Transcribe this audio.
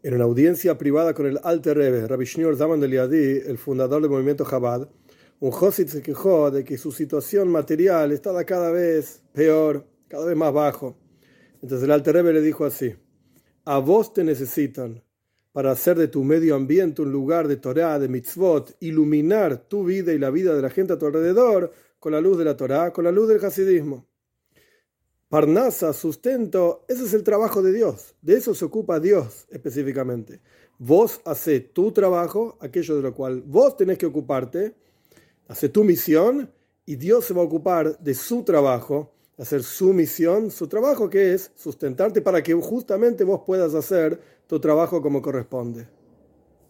En una audiencia privada con el Alter Rebbe, Rabbi Shneur Zaman de Liadi, el fundador del movimiento Chabad, un Josid se quejó de que su situación material estaba cada vez peor, cada vez más bajo. Entonces el Alter Rebbe le dijo así: A vos te necesitan para hacer de tu medio ambiente un lugar de Torah, de mitzvot, iluminar tu vida y la vida de la gente a tu alrededor con la luz de la Torah, con la luz del Hasidismo. Parnasa, sustento, ese es el trabajo de Dios. De eso se ocupa Dios específicamente. Vos hace tu trabajo, aquello de lo cual vos tenés que ocuparte, hace tu misión y Dios se va a ocupar de su trabajo, hacer su misión, su trabajo que es sustentarte para que justamente vos puedas hacer tu trabajo como corresponde.